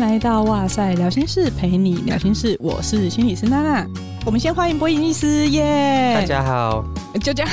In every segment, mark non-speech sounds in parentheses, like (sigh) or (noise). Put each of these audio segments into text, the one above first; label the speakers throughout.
Speaker 1: 来到哇塞聊心事，陪你聊心事。我是心理师娜娜。我们先欢迎博颖医师耶！
Speaker 2: 大家好，
Speaker 1: 就这样。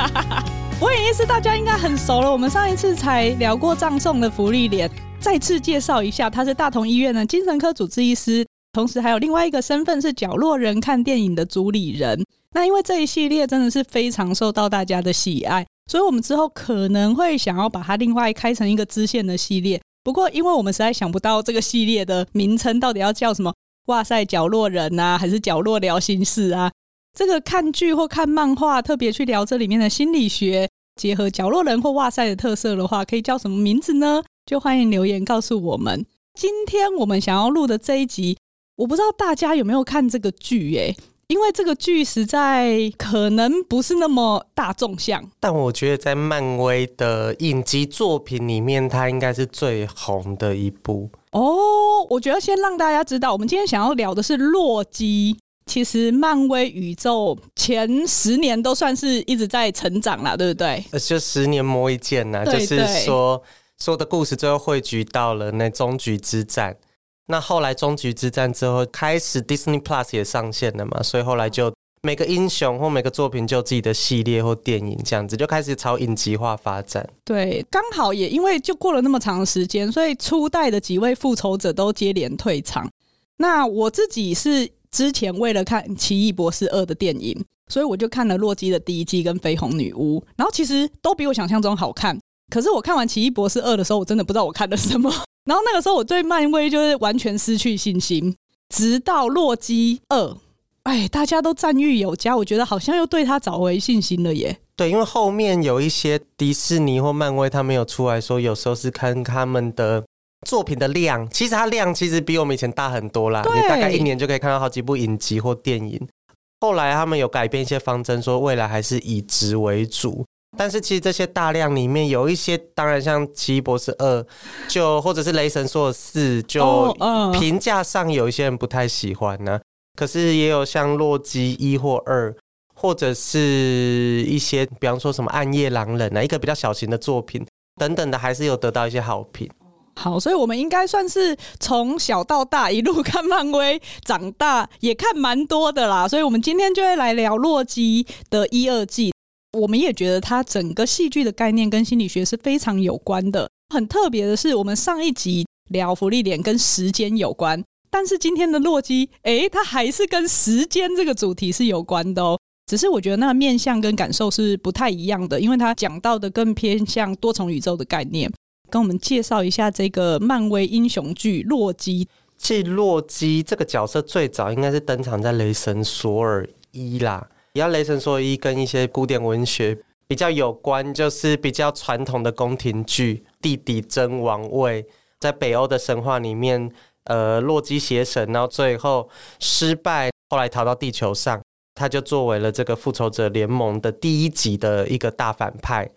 Speaker 1: (laughs) 博颖医师大家应该很熟了，我们上一次才聊过葬送的福利脸，再次介绍一下，他是大同医院的精神科主治医师，同时还有另外一个身份是角落人看电影的主理人。那因为这一系列真的是非常受到大家的喜爱，所以我们之后可能会想要把它另外开成一个支线的系列。不过，因为我们实在想不到这个系列的名称到底要叫什么，哇塞角落人啊，还是角落聊心事啊？这个看剧或看漫画，特别去聊这里面的心理学，结合角落人或哇塞的特色的话，可以叫什么名字呢？就欢迎留言告诉我们。今天我们想要录的这一集，我不知道大家有没有看这个剧诶、因为这个剧实在可能不是那么大众向，
Speaker 2: 但我觉得在漫威的影集作品里面，它应该是最红的一部
Speaker 1: 哦。我觉得先让大家知道，我们今天想要聊的是洛基。其实漫威宇宙前十年都算是一直在成长啦，对不对？
Speaker 2: 就十年磨一剑呐，就是说所有的故事最后汇聚到了那终局之战。那后来终局之战之后，开始 Disney Plus 也上线了嘛，所以后来就每个英雄或每个作品就有自己的系列或电影这样子，就开始朝影集化发展。
Speaker 1: 对，刚好也因为就过了那么长时间，所以初代的几位复仇者都接连退场。那我自己是之前为了看《奇异博士二》的电影，所以我就看了洛基的第一季跟绯红女巫，然后其实都比我想象中好看。可是我看完《奇异博士二》的时候，我真的不知道我看了什么。然后那个时候，我对漫威就是完全失去信心，直到《洛基二》，哎，大家都赞誉有加，我觉得好像又对他找回信心了耶。
Speaker 2: 对，因为后面有一些迪士尼或漫威，他们有出来说，有时候是看他们的作品的量，其实它量其实比我们以前大很多啦。你大概一年就可以看到好几部影集或电影。后来他们有改变一些方针，说未来还是以值为主。但是其实这些大量里面有一些，当然像《奇异博士二》，就或者是《雷神索尔四》，就评价上有一些人不太喜欢呢、啊。可是也有像《洛基一》或二，或者是一些，比方说什么《暗夜狼人》啊，一个比较小型的作品等等的，还是有得到一些好评。
Speaker 1: 好，所以我们应该算是从小到大一路看漫威长大，也看蛮多的啦。所以我们今天就会来聊《洛基》的一二季。我们也觉得它整个戏剧的概念跟心理学是非常有关的。很特别的是，我们上一集聊芙莉莲跟时间有关，但是今天的洛基，诶，它还是跟时间这个主题是有关的哦。只是我觉得那个面向跟感受是不太一样的，因为它讲到的更偏向多重宇宙的概念。跟我们介绍一下这个漫威英雄剧《洛基》。
Speaker 2: 其实洛基这个角色最早应该是登场在《雷神索尔一》啦。比较雷神索尔一跟一些古典文学比较有关，就是比较传统的宫廷剧，弟弟争王位，在北欧的神话里面，呃，洛基邪神，然后最后失败，后来逃到地球上，他就作为了这个复仇者联盟的第一集的一个大反派，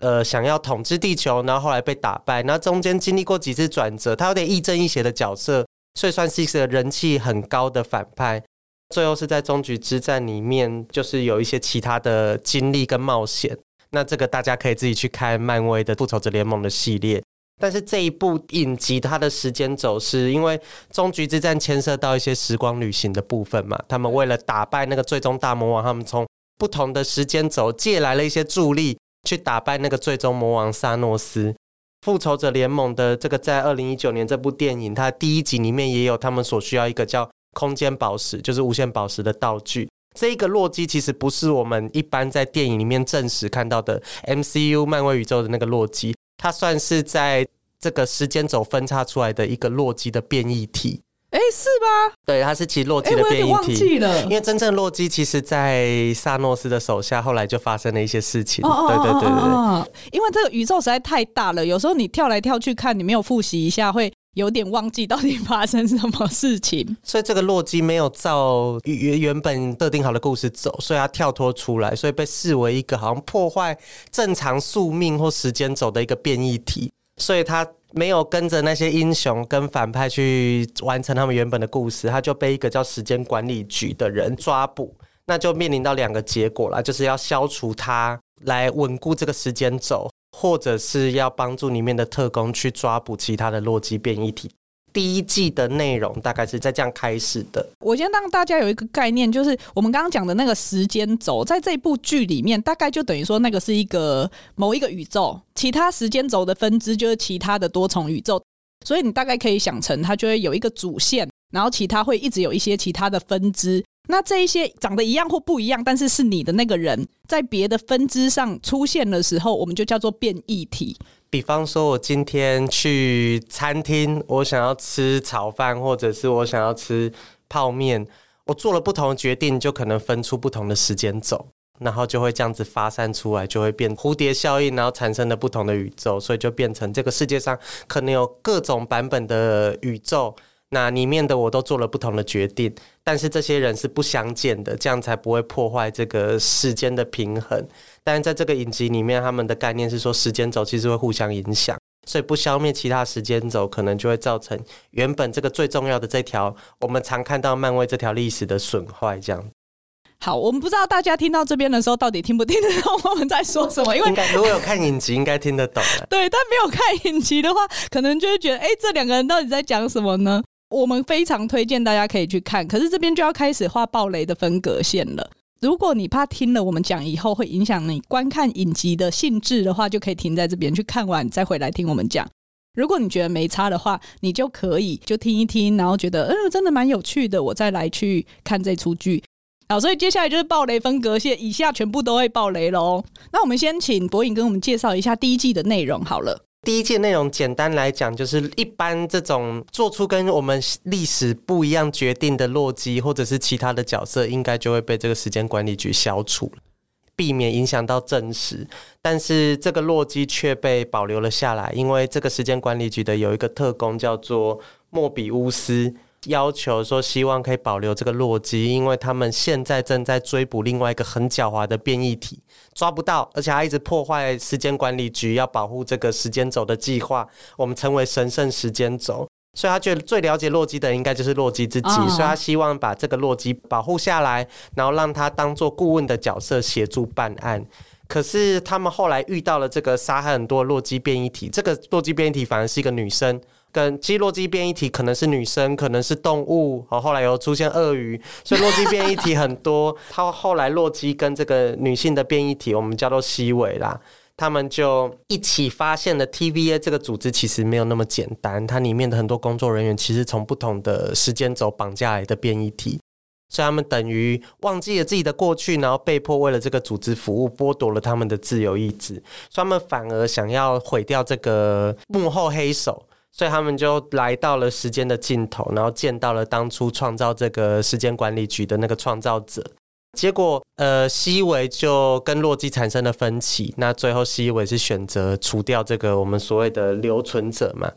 Speaker 2: 呃，想要统治地球，然后后来被打败，然后中间经历过几次转折，他有点亦正亦邪的角色，所以算是一个人气很高的反派。最后是在终局之战里面，就是有一些其他的经历跟冒险。那这个大家可以自己去看漫威的复仇者联盟的系列。但是这一部影集它的时间轴是因为终局之战牵涉到一些时光旅行的部分嘛，他们为了打败那个最终大魔王，他们从不同的时间轴借来了一些助力，去打败那个最终魔王萨诺斯。复仇者联盟的这个在二零一九年这部电影，它第一集里面也有他们所需要一个叫。空间宝石就是无限宝石的道具。这一个洛基其实不是我们一般在电影里面正式看到的 MCU 漫威宇宙的那个洛基，它算是在这个时间轴分叉出来的一个洛基的变异体。
Speaker 1: 哎，是吧？
Speaker 2: 对，它是其实洛基的变异体。
Speaker 1: 忘记了，
Speaker 2: 因为真正洛基其实，在萨诺斯的手下，后来就发生了一些事情。哦、对对对对对。
Speaker 1: 因为这个宇宙实在太大了，有时候你跳来跳去看，你没有复习一下会。有点忘记到底发生什么事情，(laughs)
Speaker 2: 所以这个洛基没有照原原本设定好的故事走，所以他跳脱出来，所以被视为一个好像破坏正常宿命或时间轴的一个变异体，所以他没有跟着那些英雄跟反派去完成他们原本的故事，他就被一个叫时间管理局的人抓捕，那就面临到两个结果了，就是要消除他来稳固这个时间轴。或者是要帮助里面的特工去抓捕其他的洛基变异体，第一季的内容大概是在这样开始的。
Speaker 1: 我先让大家有一个概念，就是我们刚刚讲的那个时间轴，在这部剧里面，大概就等于说那个是一个某一个宇宙，其他时间轴的分支就是其他的多重宇宙。所以你大概可以想成，它就会有一个主线，然后其他会一直有一些其他的分支。那这一些长得一样或不一样，但是是你的那个人在别的分支上出现的时候，我们就叫做变异体。
Speaker 2: 比方说，我今天去餐厅，我想要吃炒饭，或者是我想要吃泡面，我做了不同的决定，就可能分出不同的时间走，然后就会这样子发散出来，就会变蝴蝶效应，然后产生了不同的宇宙，所以就变成这个世界上可能有各种版本的宇宙。那里面的我都做了不同的决定，但是这些人是不相见的，这样才不会破坏这个时间的平衡。但是在这个影集里面，他们的概念是说时间轴其实会互相影响，所以不消灭其他时间轴，可能就会造成原本这个最重要的这条我们常看到漫威这条历史的损坏。这样。
Speaker 1: 好，我们不知道大家听到这边的时候，到底听不听得懂我们在说什么？因为
Speaker 2: 应该如果有看影集，应该听得懂了。
Speaker 1: 对，但没有看影集的话，可能就会觉得，哎，这两个人到底在讲什么呢？我们非常推荐大家可以去看，可是这边就要开始画暴雷的分隔线了。如果你怕听了我们讲以后会影响你观看影集的兴致的话，就可以停在这边去看完再回来听我们讲。如果你觉得没差的话，你就可以就听一听，然后觉得嗯真的蛮有趣的，我再来去看这出剧。好，所以接下来就是暴雷分隔线，以下全部都会暴雷喽。那我们先请博颖跟我们介绍一下第一季的内容好了。
Speaker 2: 第一届内容简单来讲，就是一般这种做出跟我们历史不一样决定的洛基，或者是其他的角色，应该就会被这个时间管理局消除，避免影响到正史。但是这个洛基却被保留了下来，因为这个时间管理局的有一个特工叫做莫比乌斯。要求说，希望可以保留这个洛基，因为他们现在正在追捕另外一个很狡猾的变异体，抓不到，而且他一直破坏时间管理局要保护这个时间轴的计划，我们称为神圣时间轴。所以他觉得最了解洛基的人应该就是洛基自己，所以他希望把这个洛基保护下来，然后让他当做顾问的角色协助办案。可是他们后来遇到了这个杀害很多洛基变异体，这个洛基变异体反而是一个女生。跟基洛基变异体可能是女生，可能是动物，然后来又出现鳄鱼，所以洛基变异体很多。他后来洛基跟这个女性的变异体，我们叫做西维啦，他们就一起发现了 TVA 这个组织其实没有那么简单，它里面的很多工作人员其实从不同的时间轴绑架来的变异体，所以他们等于忘记了自己的过去，然后被迫为了这个组织服务，剥夺了他们的自由意志，所以他们反而想要毁掉这个幕后黑手。所以他们就来到了时间的尽头，然后见到了当初创造这个时间管理局的那个创造者。结果，呃，西维就跟洛基产生了分歧。那最后，西维是选择除掉这个我们所谓的留存者嘛。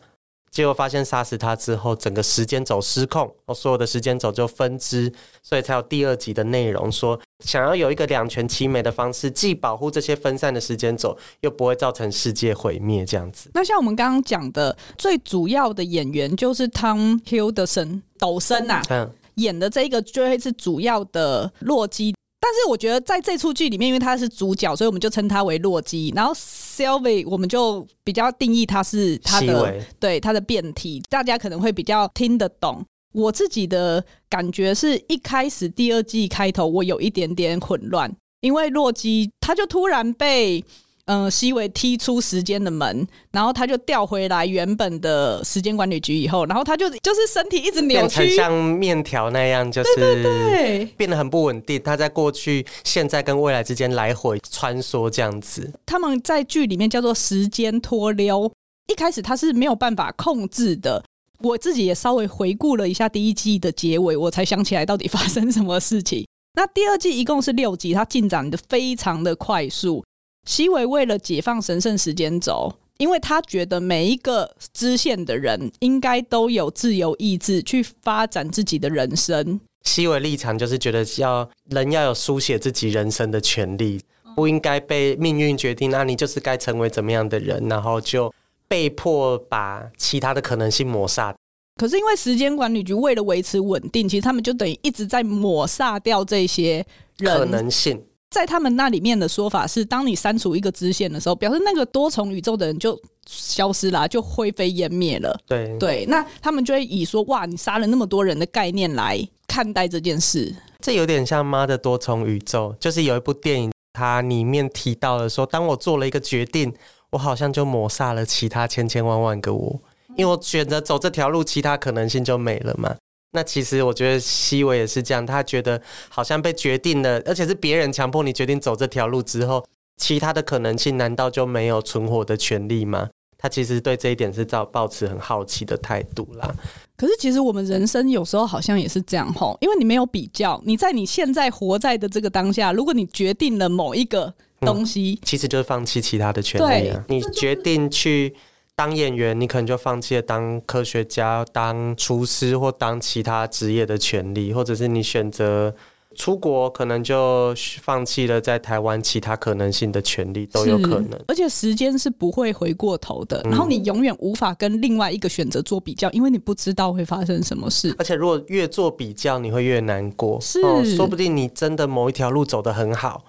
Speaker 2: 结果发现杀死他之后，整个时间轴失控，哦所有的时间轴就分支，所以才有第二集的内容，说想要有一个两全其美的方式，既保护这些分散的时间轴，又不会造成世界毁灭这样子。
Speaker 1: 那像我们刚刚讲的，最主要的演员就是 Tom Hiddleston 抖森啊，嗯，演的这个就会是主要的洛基。但是我觉得在这出剧里面，因为他是主角，所以我们就称他为洛基。然后 Sylvie 我们就比较定义他是他的对他的变体，大家可能会比较听得懂。我自己的感觉是一开始第二季开头我有一点点混乱，因为洛基他就突然被。嗯，西维踢出时间的门，然后他就调回来原本的时间管理局以后，然后他就就是身体一直扭曲，
Speaker 2: 像面条那样，就是对对对，变得很不稳定。他在过去、现在跟未来之间来回穿梭这样子。
Speaker 1: 他们在剧里面叫做时间脱溜，一开始他是没有办法控制的。我自己也稍微回顾了一下第一季的结尾，我才想起来到底发生什么事情。那第二季一共是六集，它进展的非常的快速。西维为了解放神圣时间轴，因为他觉得每一个支线的人应该都有自由意志去发展自己的人生。
Speaker 2: 西维立场就是觉得要人要有书写自己人生的权利，不应该被命运决定。那你就是该成为怎么样的人，然后就被迫把其他的可能性抹杀。
Speaker 1: 可是因为时间管理局为了维持稳定，其实他们就等于一直在抹杀掉这些人
Speaker 2: 可能性。
Speaker 1: 在他们那里面的说法是，当你删除一个支线的时候，表示那个多重宇宙的人就消失啦，就灰飞烟灭了。
Speaker 2: 对
Speaker 1: 对，那他们就会以说哇，你杀了那么多人的概念来看待这件事。
Speaker 2: 这有点像《妈的多重宇宙》，就是有一部电影，它里面提到了说，当我做了一个决定，我好像就抹杀了其他千千万万个我，因为我选择走这条路，其他可能性就没了嘛。那其实我觉得西维也是这样，他觉得好像被决定了，而且是别人强迫你决定走这条路之后，其他的可能性难道就没有存活的权利吗？他其实对这一点是抱抱持很好奇的态度啦。
Speaker 1: 可是其实我们人生有时候好像也是这样吼，因为你没有比较，你在你现在活在的这个当下，如果你决定了某一个东西，
Speaker 2: 嗯、其实就是放弃其他的权利啊。你决定去。当演员，你可能就放弃了当科学家、当厨师或当其他职业的权利，或者是你选择出国，可能就放弃了在台湾其他可能性的权利，都有可能。
Speaker 1: 而且时间是不会回过头的，然后你永远无法跟另外一个选择做比较，因为你不知道会发生什么事。
Speaker 2: 而且如果越做比较，你会越难过。
Speaker 1: 是，
Speaker 2: 哦，说不定你真的某一条路走得很好。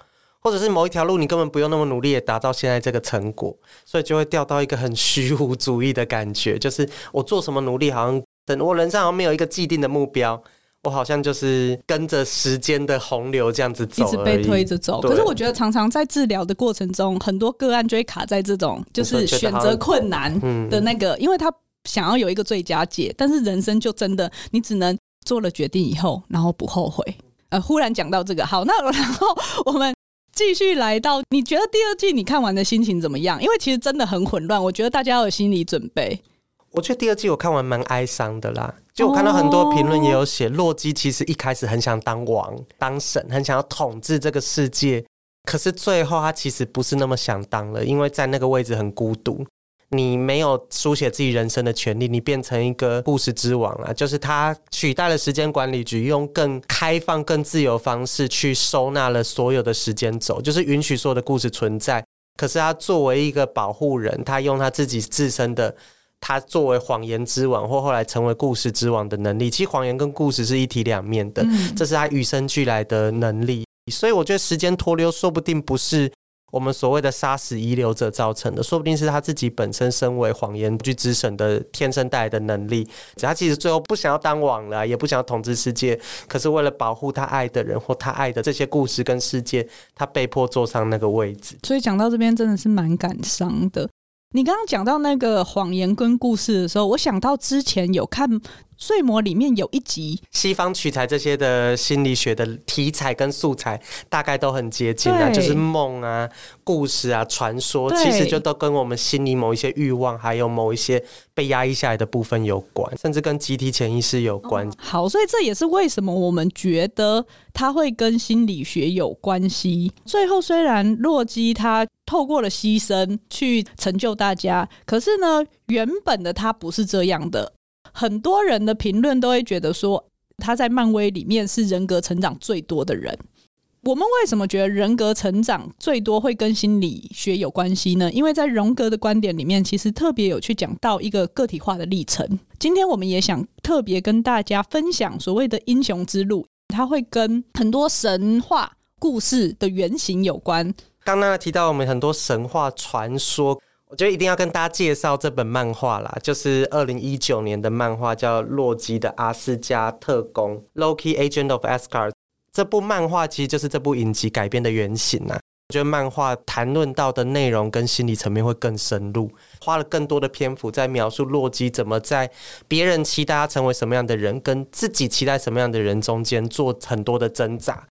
Speaker 2: 或者是某一条路，你根本不用那么努力也达到现在这个成果，所以就会掉到一个很虚无主义的感觉，就是我做什么努力，好像等我人生好像没有一个既定的目标，我好像就是跟着时间的洪流这样子走，
Speaker 1: 一直被推着走。可是我觉得常常在治疗的过程中，很多个案就会卡在这种就是选择困难的那个，因为他想要有一个最佳解，但是人生就真的你只能做了决定以后，然后不后悔。呃，忽然讲到这个，好，那然后我们。继续来到，你觉得第二季你看完的心情怎么样？因为其实真的很混乱，我觉得大家要有心理准备。
Speaker 2: 我觉得第二季我看完蛮哀伤的啦，就我看到很多评论也有写，洛基其实一开始很想当王、当神，很想要统治这个世界，可是最后他其实不是那么想当了，因为在那个位置很孤独。你没有书写自己人生的权利，你变成一个故事之王了。就是他取代了时间管理局，用更开放、更自由方式去收纳了所有的时间轴，就是允许所有的故事存在。可是他作为一个保护人，他用他自己自身的，他作为谎言之王，或后来成为故事之王的能力。其实谎言跟故事是一体两面的，这是他与生俱来的能力。所以我觉得时间脱溜，说不定不是。我们所谓的杀死遗留者造成的，说不定是他自己本身身为谎言剧之神的天生带来的能力。他其实最后不想要当王了，也不想要统治世界，可是为了保护他爱的人或他爱的这些故事跟世界，他被迫坐上那个位置。
Speaker 1: 所以讲到这边真的是蛮感伤的。你刚刚讲到那个谎言跟故事的时候，我想到之前有看《睡魔》里面有一集，
Speaker 2: 西方取材这些的心理学的题材跟素材，大概都很接近啊，就是梦啊、故事啊、传说，其实就都跟我们心里某一些欲望，还有某一些被压抑下来的部分有关，甚至跟集体潜意识有关。
Speaker 1: 好，所以这也是为什么我们觉得它会跟心理学有关系。最后，虽然洛基他透过了牺牲去成就大家，可是呢，原本的他不是这样的。很多人的评论都会觉得说，他在漫威里面是人格成长最多的人。我们为什么觉得人格成长最多会跟心理学有关系呢？因为在荣格的观点里面，其实特别有去讲到一个个体化的历程。今天我们也想特别跟大家分享所谓的英雄之路，它会跟很多神话故事的原型有关。
Speaker 2: 刚刚提到我们很多神话传说，我觉得一定要跟大家介绍这本漫画啦，就是二零一九年的漫画，叫《洛基的阿斯加特工》（Loki Agent of Asgard）。这部漫画其实就是这部影集改编的原型呐。我觉得漫画谈论到的内容跟心理层面会更深入，花了更多的篇幅在描述洛基怎么在别人期待他成为什么样的人，跟自己期待什么样的人中间做很多的挣扎。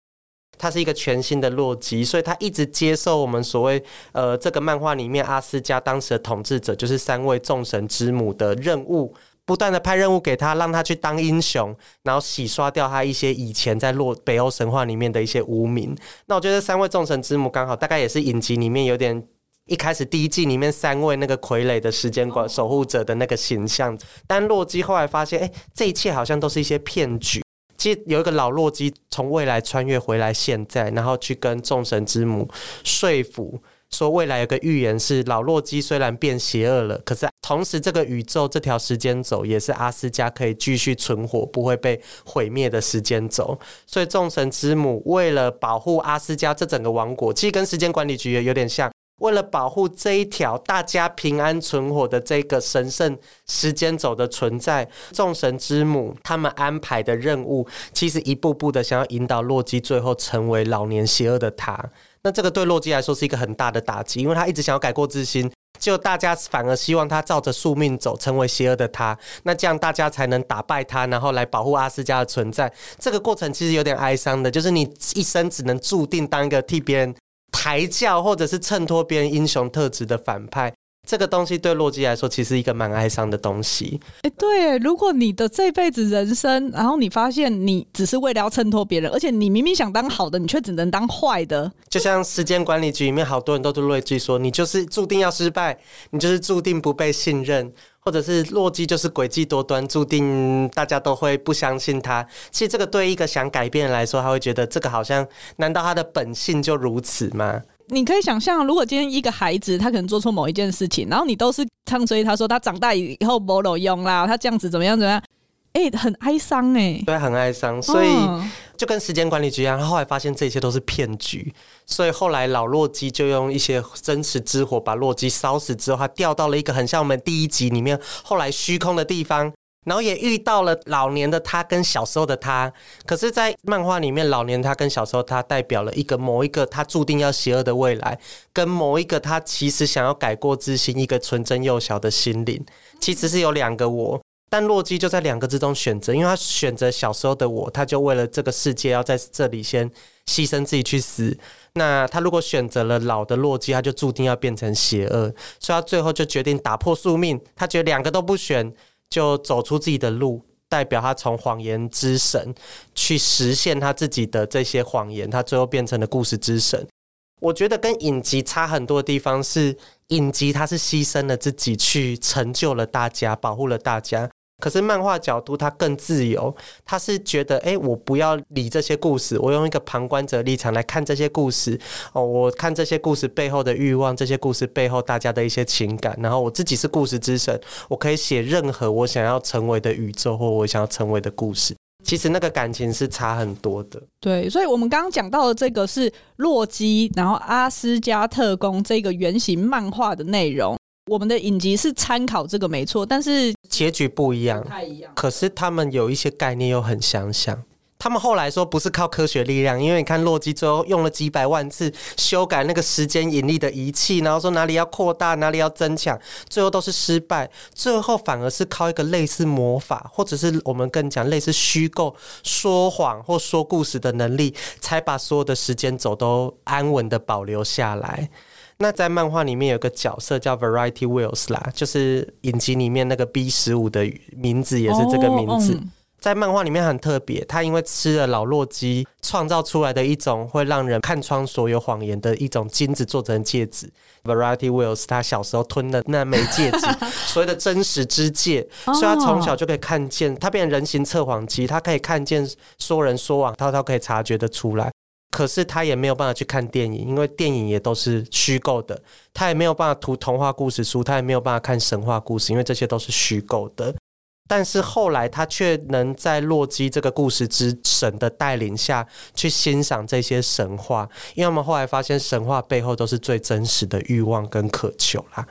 Speaker 2: 他是一个全新的洛基，所以他一直接受我们所谓呃这个漫画里面阿斯加当时的统治者，就是三位众神之母的任务，不断的派任务给他，让他去当英雄，然后洗刷掉他一些以前在洛北欧神话里面的一些污名。那我觉得三位众神之母刚好大概也是影集里面有点一开始第一季里面三位那个傀儡的时间管守护者的那个形象，但洛基后来发现，哎，这一切好像都是一些骗局。其实有一个老洛基从未来穿越回来，现在然后去跟众神之母说服，说未来有个预言是老洛基虽然变邪恶了，可是同时这个宇宙这条时间轴也是阿斯加可以继续存活、不会被毁灭的时间轴。所以众神之母为了保护阿斯加这整个王国，其实跟时间管理局也有点像，为了保护这一条大家平安存活的这个神圣时间轴的存在，众神之母他们安排的任务，其实一步步的想要引导洛基最后成为老年邪恶的他。那这个对洛基来说是一个很大的打击，因为他一直想要改过自新。就大家反而希望他照着宿命走，成为邪恶的他，那这样大家才能打败他，然后来保护阿斯加的存在。这个过程其实有点哀伤的，就是你一生只能注定当一个替别人抬轿，或者是衬托别人英雄特质的反派。这个东西对洛基来说，其实一个蛮哀伤的东西。
Speaker 1: 哎，对，如果你的这辈子人生，然后你发现你只是为了要衬托别人，而且你明明想当好的，你却只能当坏的。
Speaker 2: 就像时间管理局里面，好多人都对洛基说：“你就是注定要失败，你就是注定不被信任，或者是洛基就是诡计多端，注定大家都会不相信他。”其实这个对一个想改变来说，他会觉得这个好像，难道他的本性就如此吗？
Speaker 1: 你可以想象，如果今天一个孩子他可能做错某一件事情，然后你都是唱衰他说他长大以后没有用啦，他这样子怎么样怎么样？哎、欸，很哀伤哎、欸，
Speaker 2: 对，很哀伤。所以就跟时间管理局一样，他后来发现这一切都是骗局，所以后来老洛基就用一些真实之火把洛基烧死之后，他掉到了一个很像我们第一集里面后来虚空的地方。然后也遇到了老年的他跟小时候的他，可是，在漫画里面，老年他跟小时候他代表了一个某一个他注定要邪恶的未来，跟某一个他其实想要改过自新、一个纯真幼小的心灵，其实是有两个我。但洛基就在两个之中选择，因为他选择小时候的我，他就为了这个世界要在这里先牺牲自己去死。那他如果选择了老的洛基，他就注定要变成邪恶，所以他最后就决定打破宿命，他觉得两个都不选。就走出自己的路，代表他从谎言之神去实现他自己的这些谎言，他最后变成了故事之神。我觉得跟影集差很多的地方是，影集他是牺牲了自己去成就了大家，保护了大家。可是漫画角度，他更自由，他是觉得，哎，我不要理这些故事，我用一个旁观者立场来看这些故事。哦，我看这些故事背后的欲望，这些故事背后大家的一些情感，然后我自己是故事之神，我可以写任何我想要成为的宇宙或我想要成为的故事。其实那个感情是差很多的。
Speaker 1: 对，所以我们刚刚讲到的这个是洛基，然后阿斯加特工这个原型漫画的内容。我们的影集是参考这个没错，但是
Speaker 2: 结局不一样，不太一样。可是他们有一些概念又很相像。他们后来说不是靠科学力量，因为你看洛基最后用了几百万次修改那个时间引力的仪器，然后说哪里要扩大，哪里要增强，最后都是失败。最后反而是靠一个类似魔法，或者是我们更讲类似虚构、说谎或说故事的能力，才把所有的时间轴都安稳的保留下来。那在漫画里面有个角色叫 Variety Wheels 啦，就是影集里面那个 B 十五的名字也是这个名字。在漫画里面很特别，他因为吃了老洛基创造出来的一种会让人看穿所有谎言的一种金子做成戒指。Variety Wheels 他小时候吞的那枚戒指，(laughs) 所谓的真实之戒，所以他从小就可以看见，他变成人形测谎机，他可以看见说人说谎，他他可以察觉得出来。可是他也没有办法去看电影，因为电影也都是虚构的。他也没有办法读童话故事书，他也没有办法看神话故事，因为这些都是虚构的。但是后来他却能在洛基这个故事之神的带领下去欣赏这些神话，因为我们后来发现神话背后都是最真实的欲望跟渴求啦。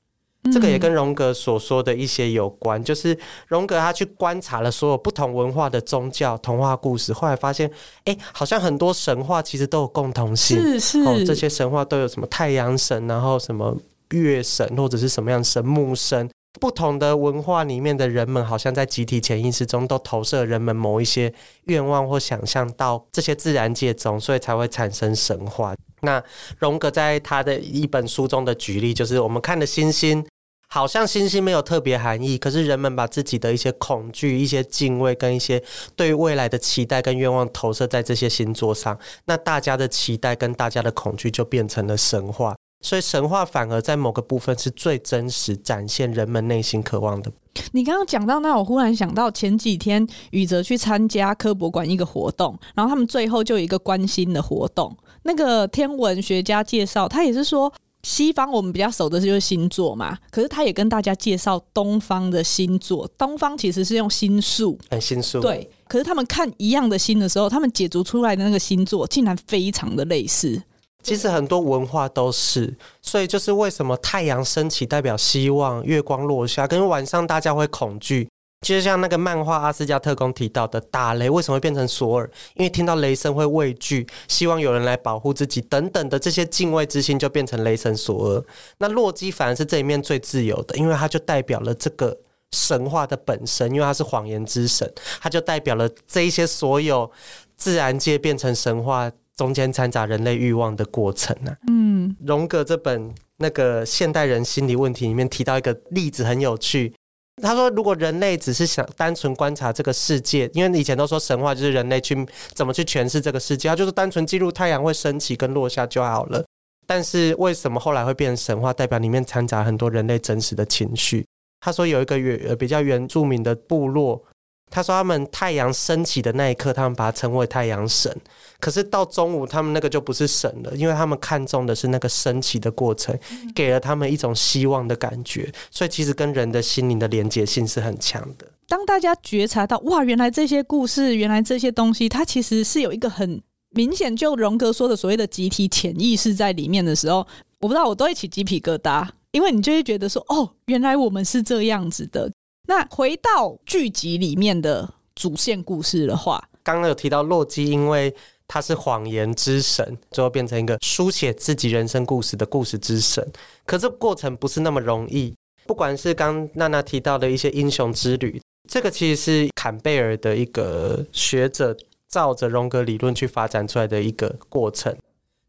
Speaker 2: 这个也跟荣格所说的一些有关，就是荣格他去观察了所有不同文化的宗教、童话故事，后来发现，哎，好像很多神话其实都有共同性，
Speaker 1: 是是，
Speaker 2: 哦，这些神话都有什么太阳神，然后什么月神，或者是什么样神木神，不同的文化里面的人们，好像在集体潜意识中都投射人们某一些愿望或想象到这些自然界中，所以才会产生神话。那荣格在他的一本书中的举例，就是我们看的星星，好像星星没有特别含义，可是人们把自己的一些恐惧、一些敬畏跟一些对未来的期待跟愿望投射在这些星座上，那大家的期待跟大家的恐惧就变成了神话。所以神话反而在某个部分是最真实展现人们内心渴望的。
Speaker 1: 你刚刚讲到那，我忽然想到前几天宇哲去参加科博馆一个活动，然后他们最后就有一个关心的活动。那个天文学家介绍，他也是说西方我们比较熟的就是星座嘛，可是他也跟大家介绍东方的星座。东方其实是用星宿，
Speaker 2: 哎，星宿
Speaker 1: 对。可是他们看一样的星的时候，他们解读出来的那个星座竟然非常的类似。
Speaker 2: 其实很多文化都是，所以就是为什么太阳升起代表希望，月光落下，跟晚上大家会恐惧。其实像那个漫画《阿斯加特工》提到的，打雷为什么会变成索尔？因为听到雷声会畏惧，希望有人来保护自己，等等的这些敬畏之心就变成雷神索尔。那洛基反而是这一面最自由的，因为他就代表了这个神话的本身，因为他是谎言之神，他就代表了这一些所有自然界变成神话中间掺杂人类欲望的过程啊。嗯，荣格这本那个现代人心理问题里面提到一个例子很有趣。他说：“如果人类只是想单纯观察这个世界，因为以前都说神话就是人类去怎么去诠释这个世界，他就是单纯记录太阳会升起跟落下就好了。但是为什么后来会变成神话？代表里面掺杂很多人类真实的情绪。”他说：“有一个原比较原住民的部落。”他说：“他们太阳升起的那一刻，他们把它称为太阳神。可是到中午，他们那个就不是神了，因为他们看重的是那个升起的过程，给了他们一种希望的感觉。所以其实跟人的心灵的连结性是很强的。
Speaker 1: 当大家觉察到哇，原来这些故事，原来这些东西，它其实是有一个很明显，就荣格说的所谓的集体潜意识在里面的时候，我不知道我都会起鸡皮疙瘩，因为你就会觉得说，哦，原来我们是这样子的。”那回到剧集里面的主线故事的话，
Speaker 2: 刚刚有提到洛基，因为他是谎言之神，最后变成一个书写自己人生故事的故事之神。可这过程不是那么容易。不管是刚娜娜提到的一些英雄之旅，这个其实是坎贝尔的一个学者照着荣格理论去发展出来的一个过程，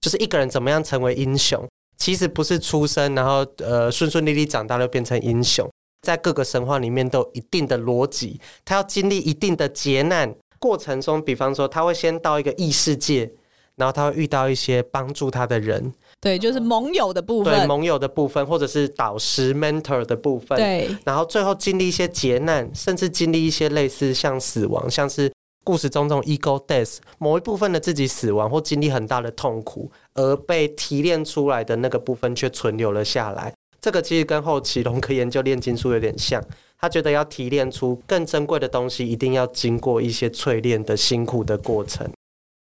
Speaker 2: 就是一个人怎么样成为英雄，其实不是出生然后呃顺顺利利长大就变成英雄。在各个神话里面都有一定的逻辑，他要经历一定的劫难。过程中，比方说他会先到一个异世界，然后他会遇到一些帮助他的人，
Speaker 1: 对，就是盟友的部分，
Speaker 2: 对，盟友的部分，或者是导师 mentor 的部分，
Speaker 1: 对，
Speaker 2: 然后最后经历一些劫难，甚至经历一些类似像死亡，像是故事中这种 ego death，某一部分的自己死亡或经历很大的痛苦，而被提炼出来的那个部分却存留了下来。这个其实跟后期龙科研究炼金术有点像，他觉得要提炼出更珍贵的东西，一定要经过一些淬炼的辛苦的过程。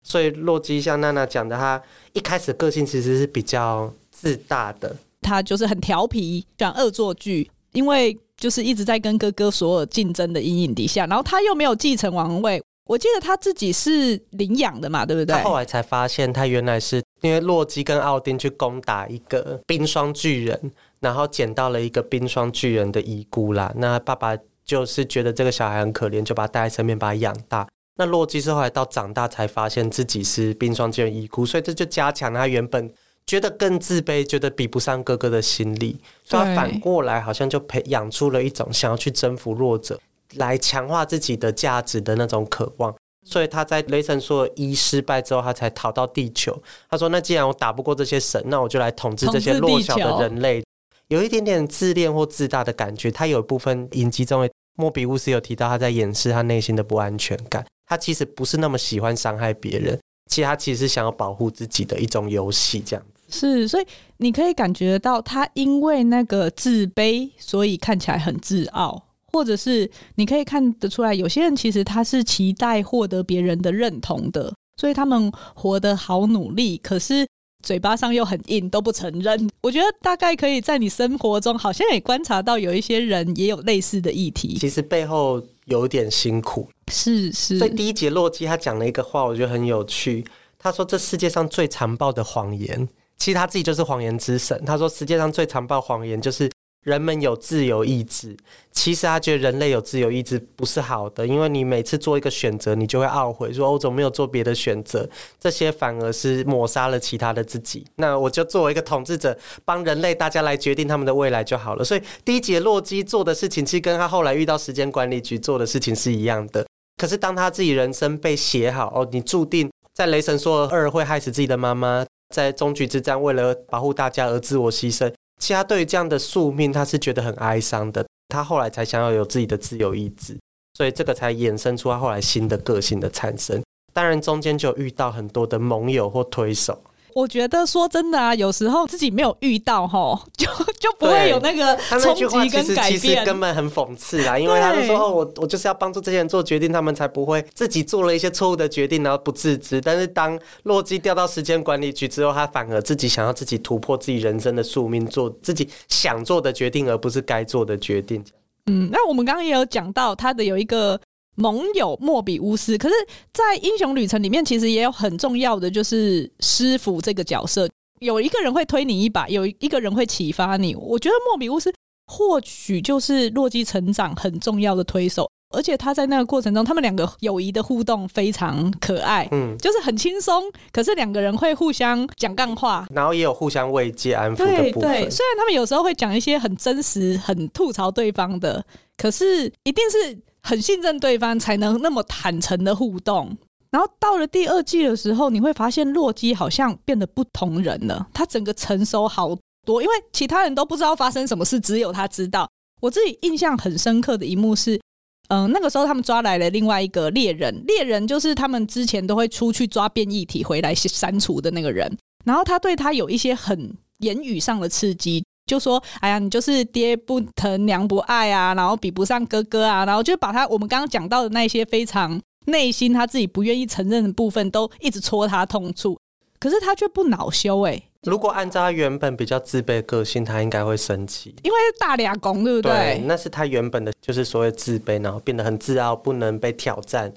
Speaker 2: 所以洛基像娜娜讲的，他一开始个性其实是比较自大的，
Speaker 1: 他就是很调皮，讲恶作剧，因为就是一直在跟哥哥所有竞争的阴影底下，然后他又没有继承王位。我记得他自己是领养的嘛，对不对？
Speaker 2: 他后来才发现，他原来是因为洛基跟奥丁去攻打一个冰霜巨人。然后捡到了一个冰霜巨人的遗孤啦，那爸爸就是觉得这个小孩很可怜，就把他带在身边，把他养大。那洛基是后来到长大才发现自己是冰霜巨人遗孤，所以这就加强了他原本觉得更自卑、觉得比不上哥哥的心理。所以他反过来好像就培养出了一种想要去征服弱者，来强化自己的价值的那种渴望。所以他在雷神说一失败之后，他才逃到地球。他说：“那既然我打不过这些神，那我就来统治这些弱小的人类。”有一点点自恋或自大的感觉，他有一部分影集中的莫比乌斯有提到他在掩饰他内心的不安全感。他其实不是那么喜欢伤害别人，其实他其实想要保护自己的一种游戏，这样子。
Speaker 1: 是，所以你可以感觉到他因为那个自卑，所以看起来很自傲，或者是你可以看得出来，有些人其实他是期待获得别人的认同的，所以他们活得好努力，可是。嘴巴上又很硬，都不承认。我觉得大概可以在你生活中，好像也观察到有一些人也有类似的议题。
Speaker 2: 其实背后有点辛苦，
Speaker 1: 是是。
Speaker 2: 所以第一节洛基他讲了一个话，我觉得很有趣。他说：“这世界上最残暴的谎言，其实他自己就是谎言之神。”他说：“世界上最残暴谎言就是。”人们有自由意志，其实他觉得人类有自由意志不是好的，因为你每次做一个选择，你就会懊悔，说我总没有做别的选择，这些反而是抹杀了其他的自己。那我就作为一个统治者，帮人类大家来决定他们的未来就好了。所以第一节洛基做的事情，其实跟他后来遇到时间管理局做的事情是一样的。可是当他自己人生被写好，哦，你注定在雷神说二会害死自己的妈妈，在终局之战为了保护大家而自我牺牲。其实他对于这样的宿命，他是觉得很哀伤的。他后来才想要有自己的自由意志，所以这个才衍生出他后来新的个性的产生。当然，中间就遇到很多的盟友或推手。
Speaker 1: 我觉得说真的啊，有时候自己没有遇到吼，(laughs) 就就不会有那个冲击跟改变。
Speaker 2: 其实根本很讽刺啦，因为他就说哦，我我就是要帮助这些人做决定，他们才不会自己做了一些错误的决定，然后不自知。但是当洛基调到时间管理局之后，他反而自己想要自己突破自己人生的宿命，做自己想做的决定，而不是该做的决定。
Speaker 1: 嗯，那我们刚刚也有讲到他的有一个。盟友莫比乌斯，可是，在英雄旅程里面，其实也有很重要的，就是师傅这个角色。有一个人会推你一把，有一个人会启发你。我觉得莫比乌斯或许就是洛基成长很重要的推手，而且他在那个过程中，他们两个友谊的互动非常可爱，嗯，就是很轻松。可是两个人会互相讲干话，
Speaker 2: 然后也有互相慰藉、安抚的部分。
Speaker 1: 对对，虽然他们有时候会讲一些很真实、很吐槽对方的，可是一定是。很信任对方，才能那么坦诚的互动。然后到了第二季的时候，你会发现洛基好像变得不同人了。他整个成熟好多，因为其他人都不知道发生什么事，只有他知道。我自己印象很深刻的一幕是，嗯、那个时候他们抓来了另外一个猎人，猎人就是他们之前都会出去抓变异体回来删除的那个人。然后他对他有一些很言语上的刺激。就说：“哎呀，你就是爹不疼娘不爱啊，然后比不上哥哥啊，然后就把他我们刚刚讲到的那些非常内心他自己不愿意承认的部分，都一直戳他痛处。可是他却不恼羞。哎，如
Speaker 2: 果按照他原本比较自卑的个性，他应该会生气，
Speaker 1: 因为大俩公，对不对？
Speaker 2: 对，那是他原本的，就是所谓自卑，然后变得很自傲，不能被挑战。”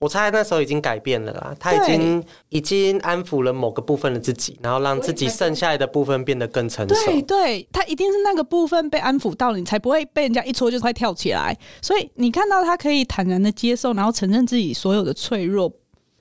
Speaker 2: 我猜那时候已经改变了啦，他已经已经安抚了某个部分的自己，然后让自己剩下来的部分变得更成熟。
Speaker 1: 对对，他一定是那个部分被安抚到了，你才不会被人家一戳就快跳起来。所以你看到他可以坦然的接受，然后承认自己所有的脆弱，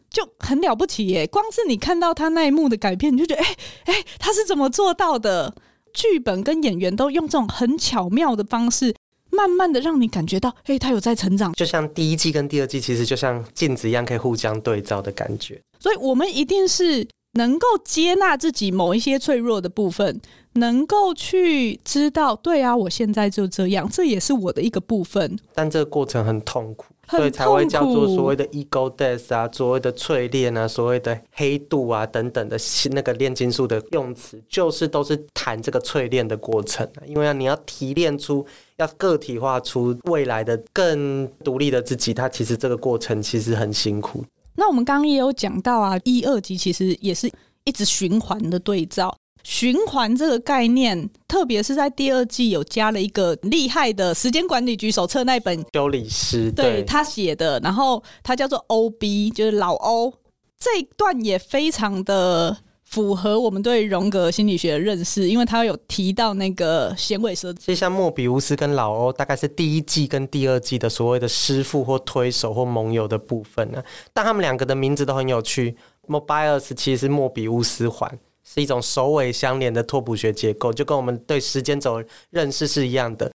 Speaker 1: 就很了不起耶！光是你看到他那一幕的改变，你就觉得，哎哎，他是怎么做到的？剧本跟演员都用这种很巧妙的方式。慢慢的让你感觉到，哎，他有在成长，
Speaker 2: 就像第一季跟第二季，其实就像镜子一样，可以互相对照的感觉。
Speaker 1: 所以，我们一定是能够接纳自己某一些脆弱的部分，能够去知道，对啊，我现在就这样，这也是我的一个部分。
Speaker 2: 但这个过程很痛苦。所以才会叫做所谓的 ego death 啊，所谓的淬炼啊，所谓的黑度啊等等的那个炼金术的用词，就是都是谈这个淬炼的过程。啊因为你要提炼出，要个体化出未来的更独立的自己，他其实这个过程其实很辛苦。
Speaker 1: 那我们刚刚也有讲到啊，一二级其实也是一直循环的对照。循环这个概念，特别是在第二季有加了一个厉害的时间管理局手册那本
Speaker 2: 修理师，
Speaker 1: 对，对他写的，然后他叫做 OB，就是老欧，这一段也非常的符合我们对荣格心理学的认识，因为他有提到那个显尾蛇。
Speaker 2: 其实像莫比乌斯跟老欧，大概是第一季跟第二季的所谓的师傅或推手或盟友的部分呢，但他们两个的名字都很有趣，Mobius 其实是莫比乌斯环。是一种首尾相连的拓扑学结构，就跟我们对时间轴认识是一样的。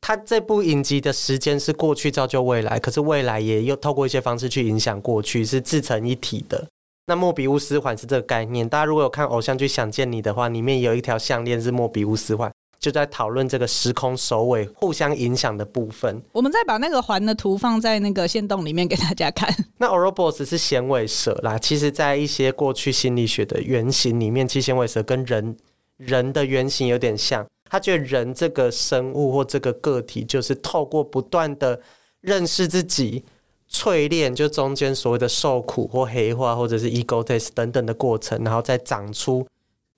Speaker 2: 它这部影集的时间是过去造就未来，可是未来也又透过一些方式去影响过去，是自成一体的。那莫比乌斯环是这个概念，大家如果有看偶像剧《想见你》的话，里面有一条项链是莫比乌斯环。就在讨论这个时空首尾互相影响的部分。
Speaker 1: 我们再把那个环的图放在那个线洞里面给大家看。(laughs)
Speaker 2: 那 Ouroboros 是响尾蛇啦，其实，在一些过去心理学的原型里面，其实响尾蛇跟人人的原型有点像。他觉得人这个生物或这个个体，就是透过不断的认识自己、淬炼，就中间所谓的受苦或黑化，或者是 egotest 等等的过程，然后再长出。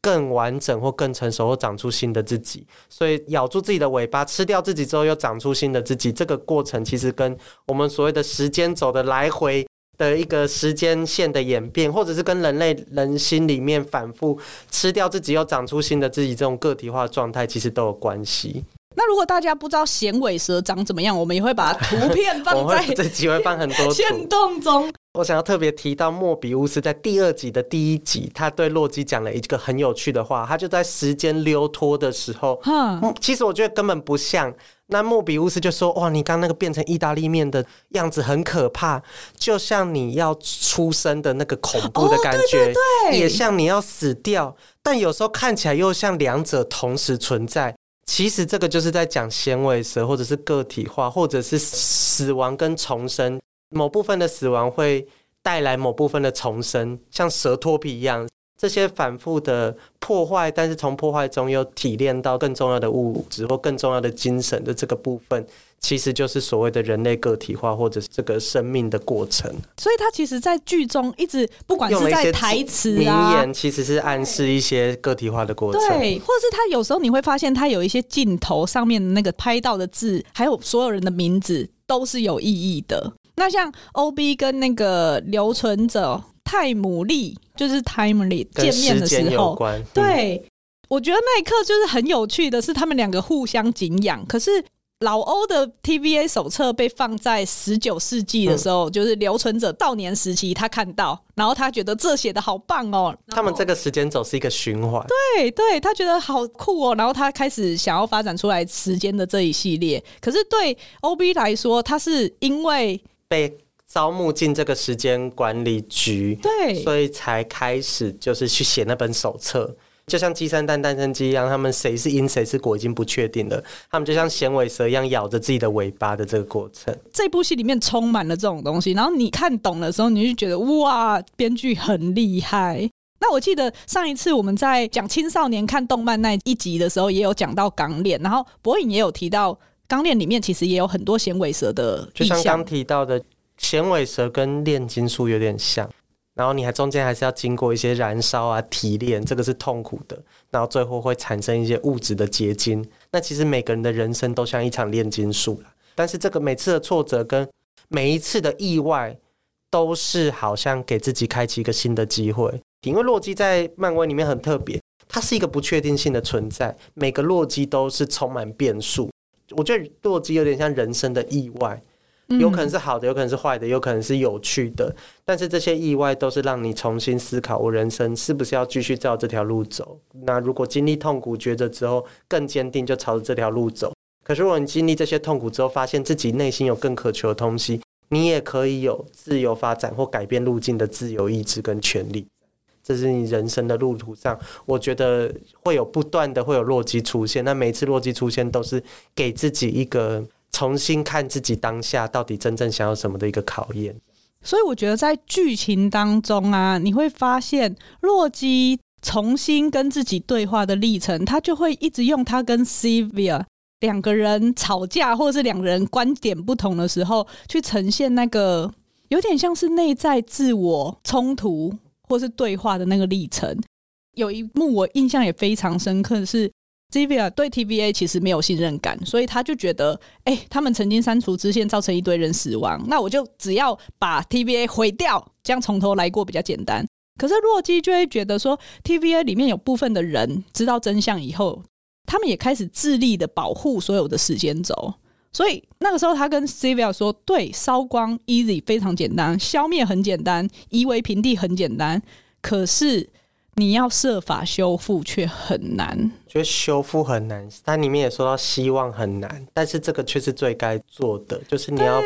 Speaker 2: 更完整或更成熟或长出新的自己，所以咬住自己的尾巴，吃掉自己之后又长出新的自己，这个过程其实跟我们所谓的时间走的来回的一个时间线的演变，或者是跟人类人心里面反复吃掉自己又长出新的自己这种个体化状态，其实都有关系。
Speaker 1: 那如果大家不知道响尾蛇长怎么样，我们也会把图片放 (laughs) 在
Speaker 2: 这集会放很多
Speaker 1: 线动中。
Speaker 2: 我想要特别提到莫比乌斯在第二集的第一集，他对洛基讲了一个很有趣的话。他就在时间溜脱的时候，嗯，其实我觉得根本不像。那莫比乌斯就说：“哇，你刚那个变成意大利面的样子很可怕，就像你要出生的那个恐怖的感觉，哦、对对对，也像你要死掉，但有时候看起来又像两者同时存在。”其实这个就是在讲纤维蛇，或者是个体化，或者是死亡跟重生。某部分的死亡会带来某部分的重生，像蛇脱皮一样。这些反复的破坏，但是从破坏中又提炼到更重要的物质或更重要的精神的这个部分，其实就是所谓的人类个体化，或者是这个生命的过程。
Speaker 1: 所以，他其实，在剧中一直不管是在台词、
Speaker 2: 名言，其实是暗示一些个体化的过程。
Speaker 1: 对，或者是他有时候你会发现，他有一些镜头上面的那个拍到的字，还有所有人的名字，都是有意义的。那像 OB 跟那个留存者。泰姆利就是 Timely 见面的时候，嗯、对，我觉得那一刻就是很有趣的是，他们两个互相敬仰。可是老欧的 TVA 手册被放在十九世纪的时候，嗯、就是留存者悼年时期，他看到，然后他觉得这写的好棒哦。
Speaker 2: 他们这个时间轴是一个循环，
Speaker 1: 对对，他觉得好酷哦。然后他开始想要发展出来时间的这一系列。可是对 OB 来说，他是因为
Speaker 2: 被。招募进这个时间管理局，
Speaker 1: 对，
Speaker 2: 所以才开始就是去写那本手册，就像鸡生蛋蛋生鸡一样，他们谁是因谁是果已经不确定了，他们就像响尾蛇一样咬着自己的尾巴的这个过程。
Speaker 1: 这部戏里面充满了这种东西，然后你看懂的时候，你就觉得哇，编剧很厉害。那我记得上一次我们在讲青少年看动漫那一集的时候，也有讲到钢炼，然后博影也有提到钢炼里面其实也有很多响尾蛇的，
Speaker 2: 就像刚提到的。响尾蛇跟炼金术有点像，然后你还中间还是要经过一些燃烧啊、提炼，这个是痛苦的，然后最后会产生一些物质的结晶。那其实每个人的人生都像一场炼金术，但是这个每次的挫折跟每一次的意外，都是好像给自己开启一个新的机会。因为洛基在漫威里面很特别，它是一个不确定性的存在，每个洛基都是充满变数。我觉得洛基有点像人生的意外。有可能是好的，有可能是坏的，有可能是有趣的，但是这些意外都是让你重新思考，我人生是不是要继续照这条路走？那如果经历痛苦抉择之后更坚定，就朝着这条路走。可是如果你经历这些痛苦之后，发现自己内心有更渴求的东西，你也可以有自由发展或改变路径的自由意志跟权利。这是你人生的路途上，我觉得会有不断的会有落基出现，那每次落基出现都是给自己一个。重新看自己当下到底真正想要什么的一个考验，
Speaker 1: 所以我觉得在剧情当中啊，你会发现洛基重新跟自己对话的历程，他就会一直用他跟 Sylvia 两个人吵架，或者是两个人观点不同的时候，去呈现那个有点像是内在自我冲突或是对话的那个历程。有一幕我印象也非常深刻的是。Sylvia 对 TVA 其实没有信任感，所以他就觉得，哎、他们曾经删除支线，造成一堆人死亡，那我就只要把 TVA 毁掉，这样从头来过比较简单。可是洛基就会觉得说，TVA 里面有部分的人知道真相以后，他们也开始自立的保护所有的时间轴，所以那个时候他跟 Sylvia 说，对，烧光 easy 非常简单，消灭很简单，夷为平地很简单，可是。你要设法修复却很难，
Speaker 2: 觉得修复很难。它里面也说到希望很难，但是这个却是最该做的，就是你要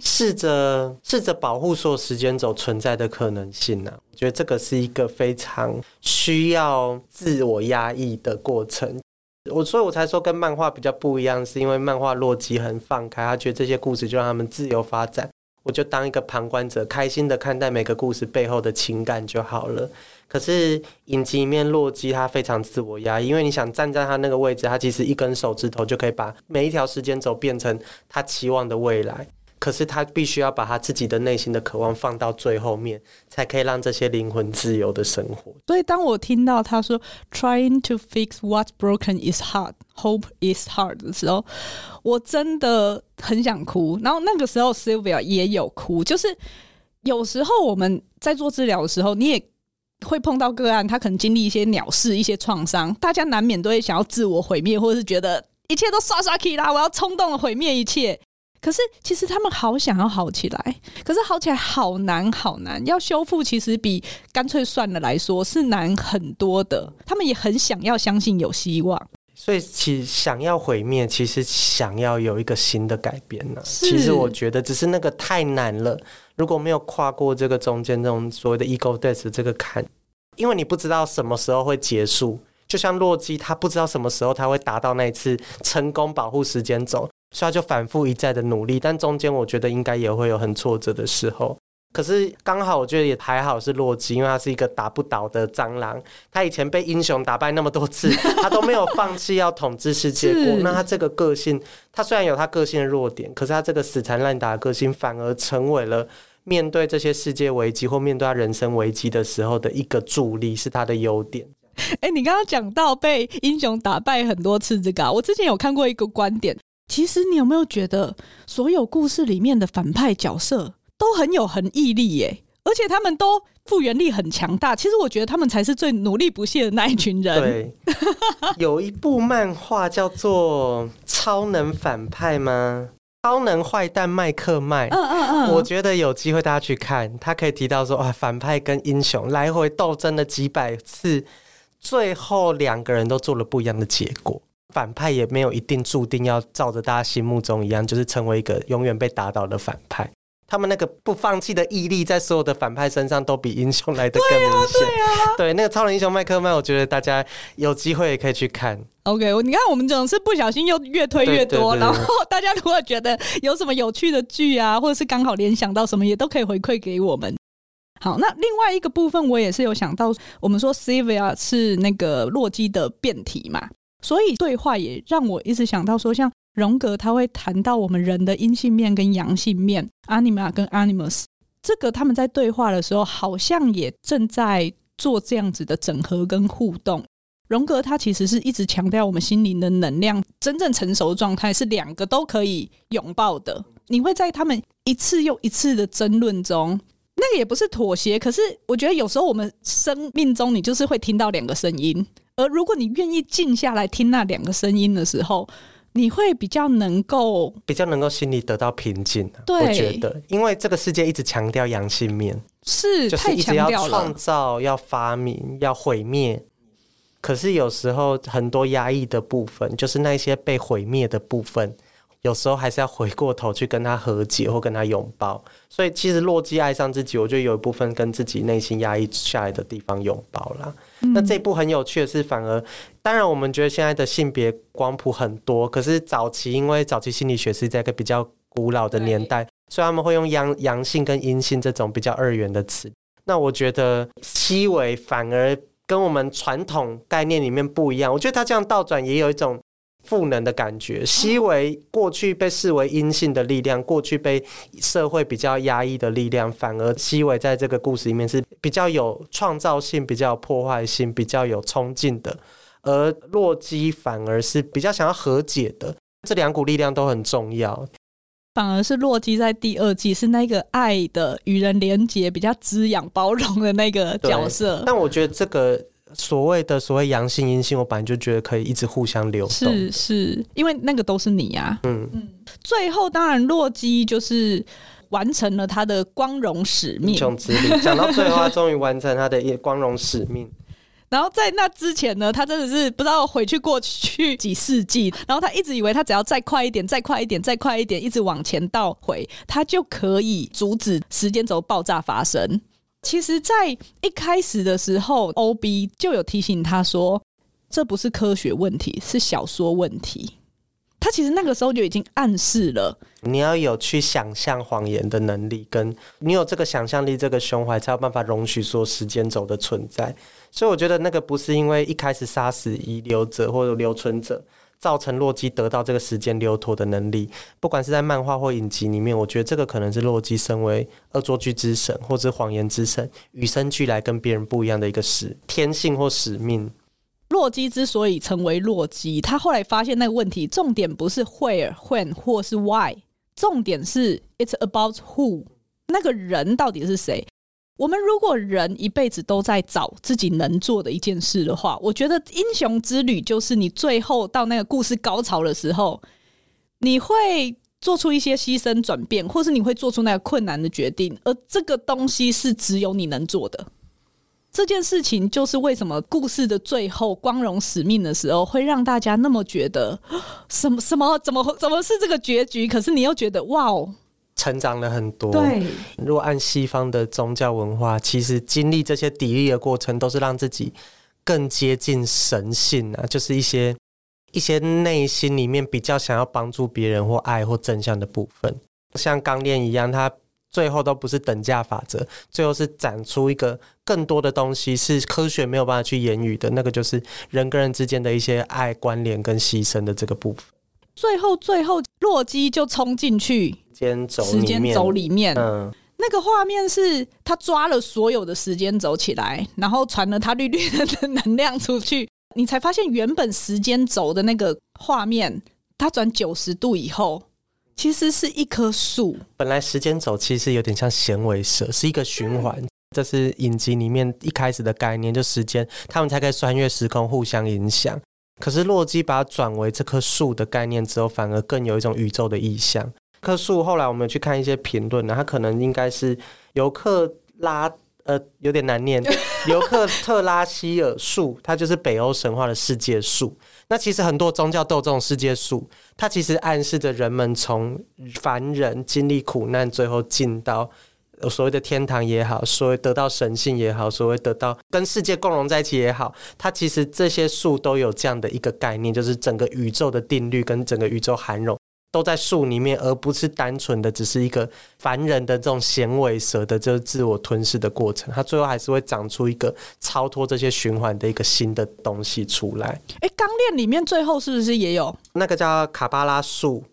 Speaker 2: 试着试着保护所有时间轴存在的可能性呢、啊。我觉得这个是一个非常需要自我压抑的过程。我所以，我才说跟漫画比较不一样，是因为漫画洛基很放开，他觉得这些故事就让他们自由发展，我就当一个旁观者，开心的看待每个故事背后的情感就好了。可是影集里面洛基他非常自我压抑，因为你想站在他那个位置，他其实一根手指头就可以把每一条时间轴变成他期望的未来。可是他必须要把他自己的内心的渴望放到最后面，才可以让这些灵魂自由的生活。
Speaker 1: 所以当我听到他说 “Trying to fix what's broken is hard, hope is hard” 的时候，我真的很想哭。然后那个时候 Sylvia 也有哭，就是有时候我们在做治疗的时候，你也。会碰到个案，他可能经历一些鸟事、一些创伤，大家难免都会想要自我毁灭，或者是觉得一切都刷刷 k 啦，我要冲动的毁灭一切。可是其实他们好想要好起来，可是好起来好难好难，要修复其实比干脆算了来说是难很多的。他们也很想要相信有希望，
Speaker 2: 所以其想要毁灭，其实想要有一个新的改变呢。其实我觉得只是那个太难了。如果没有跨过这个中间这种所谓的 ego death 这个坎，因为你不知道什么时候会结束，就像洛基，他不知道什么时候他会达到那一次成功保护时间轴，所以他就反复一再的努力，但中间我觉得应该也会有很挫折的时候。可是刚好我觉得也还好是洛基，因为他是一个打不倒的蟑螂。他以前被英雄打败那么多次，他都没有放弃要统治世界过。(laughs) 那他这个个性，他虽然有他个性的弱点，可是他这个死缠烂打的个性，反而成为了面对这些世界危机或面对他人生危机的时候的一个助力，是他的优点。
Speaker 1: 哎、你刚刚讲到被英雄打败很多次，这个、我之前有看过一个观点。其实你有没有觉得，所有故事里面的反派角色？都很有很毅力耶，而且他们都复原力很强大。其实我觉得他们才是最努力不懈的那一群人。
Speaker 2: 对，有一部漫画叫做《超能反派》吗？超能坏蛋麦克麦。嗯嗯嗯。我觉得有机会大家去看，他可以提到说，啊，反派跟英雄来回斗争了几百次，最后两个人都做了不一样的结果。反派也没有一定注定要照着大家心目中一样，就是成为一个永远被打倒的反派。他们那个不放弃的毅力，在所有的反派身上都比英雄来的更明显。对啊，对，那个超人英雄麦克麦，我觉得大家有机会也可以去看。
Speaker 1: OK，你看我们总是不小心又越推越多，然后大家如果觉得有什么有趣的剧啊，或者是刚好联想到什么，也都可以回馈给我们。好，那另外一个部分，我也是有想到，我们说 Sylvia 是那个洛基的变体嘛，所以对话也让我一直想到说，像。荣格他会谈到我们人的阴性面跟阳性面，Anima 跟 Animus，这个他们在对话的时候，好像也正在做这样子的整合跟互动。荣格他其实是一直强调我们心灵的能量真正成熟状态是两个都可以拥抱的。你会在他们一次又一次的争论中，那个也不是妥协，可是我觉得有时候我们生命中你就是会听到两个声音，而如果你愿意静下来听那两个声音的时候。你会比较能够，
Speaker 2: 比较能够心里得到平静。
Speaker 1: 对，
Speaker 2: 我觉得，因为这个世界一直强调阳性面，
Speaker 1: 是
Speaker 2: 就是一直要创造、要发明、要毁灭。可是有时候很多压抑的部分，就是那些被毁灭的部分。有时候还是要回过头去跟他和解或跟他拥抱，所以其实洛基爱上自己，我觉得有一部分跟自己内心压抑下来的地方拥抱啦。嗯、那这一部很有趣的是，反而当然我们觉得现在的性别光谱很多，可是早期因为早期心理学是在一个比较古老的年代，所以他们会用阳阳性跟阴性这种比较二元的词。那我觉得西维反而跟我们传统概念里面不一样，我觉得他这样倒转也有一种。赋能的感觉，西维过去被视为阴性的力量，过去被社会比较压抑的力量，反而西维在这个故事里面是比较有创造性、比较有破坏性、比较有冲劲的，而洛基反而是比较想要和解的。这两股力量都很重要，
Speaker 1: 反而是洛基在第二季是那个爱的、与人连结、比较滋养、包容的那个角色。
Speaker 2: 但我觉得这个。所谓的所谓阳性阴性，我本来就觉得可以一直互相流动，
Speaker 1: 是是，因为那个都是你呀、啊。嗯嗯。最后，当然洛基就是完成了他的光荣使命，英
Speaker 2: 雄之旅。讲到最后，他终于完成他的光荣使命。(laughs)
Speaker 1: 然后在那之前呢，他真的是不知道回去过去几世纪，然后他一直以为他只要再快一点，再快一点，再快一点，一直往前倒回，他就可以阻止时间轴爆炸发生。其实，在一开始的时候，OB 就有提醒他说：“这不是科学问题，是小说问题。”他其实那个时候就已经暗示了，
Speaker 2: 你要有去想象谎言的能力，跟你有这个想象力、这个胸怀，才有办法容许说时间轴的存在。所以，我觉得那个不是因为一开始杀死遗留者或者留存者。造成洛基得到这个时间流脱的能力，不管是在漫画或影集里面，我觉得这个可能是洛基身为恶作剧之神或者谎言之神，与生俱来跟别人不一样的一个使天性或使命。
Speaker 1: 洛基之所以成为洛基，他后来发现那个问题，重点不是 where、when 或是 why，重点是 it's about who，那个人到底是谁？我们如果人一辈子都在找自己能做的一件事的话，我觉得英雄之旅就是你最后到那个故事高潮的时候，你会做出一些牺牲转变，或是你会做出那个困难的决定，而这个东西是只有你能做的。这件事情就是为什么故事的最后光荣使命的时候，会让大家那么觉得什么什么怎么怎么是这个结局？可是你又觉得哇哦。
Speaker 2: 成长了很多。
Speaker 1: 对，
Speaker 2: 如果按西方的宗教文化，其实经历这些砥砺的过程，都是让自己更接近神性啊，就是一些一些内心里面比较想要帮助别人或爱或正向的部分。像钢炼一样，他最后都不是等价法则，最后是展出一个更多的东西，是科学没有办法去言语的，那个就是人跟人之间的一些爱、关联跟牺牲的这个部分。
Speaker 1: 最后，最后，洛基就冲进去
Speaker 2: 时间轴
Speaker 1: 时间轴里面，
Speaker 2: 嗯，
Speaker 1: 那个画面是他抓了所有的时间轴起来，然后传了他绿绿的能量出去，你才发现原本时间轴的那个画面，它转九十度以后，其实是一棵树。
Speaker 2: 本来时间轴其实有点像响尾蛇，是一个循环，嗯，这是影集里面一开始的概念，就时间，他们才可以穿越时空，互相影响。可是洛基把它转为这棵树的概念之后，反而更有一种宇宙的意象。棵树后来我们去看一些评论呢，它可能应该是尤克拉，呃，有点难念，(laughs) 尤克特拉希尔树，它就是北欧神话的世界树。那其实很多宗教都有这种世界树，它其实暗示着人们从凡人经历苦难，最后进到。所谓的天堂也好，所谓得到神性也好，所谓得到跟世界共融在一起也好，它其实这些树都有这样的一个概念，就是整个宇宙的定律跟整个宇宙涵容都在树里面，而不是单纯的只是一个凡人的这种响尾蛇的这个自我吞噬的过程，它最后还是会长出一个超脱这些循环的一个新的东西出来。
Speaker 1: 哎，钢链里面最后是不是也有
Speaker 2: 那个叫卡巴拉树？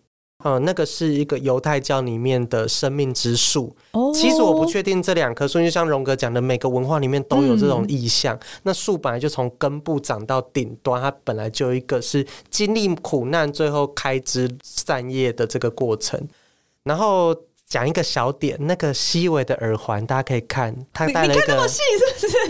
Speaker 2: 嗯，那个是一个犹太教里面的生命之树。Oh. 其实我不确定这两棵树，就像荣格讲的，每个文化里面都有这种意象。嗯、那树本来就从根部长到顶端，它本来就有一个是经历苦难，最后开枝散叶的这个过程。然后。讲一个小点，那个西维的耳环，大家可以看，他戴了一个，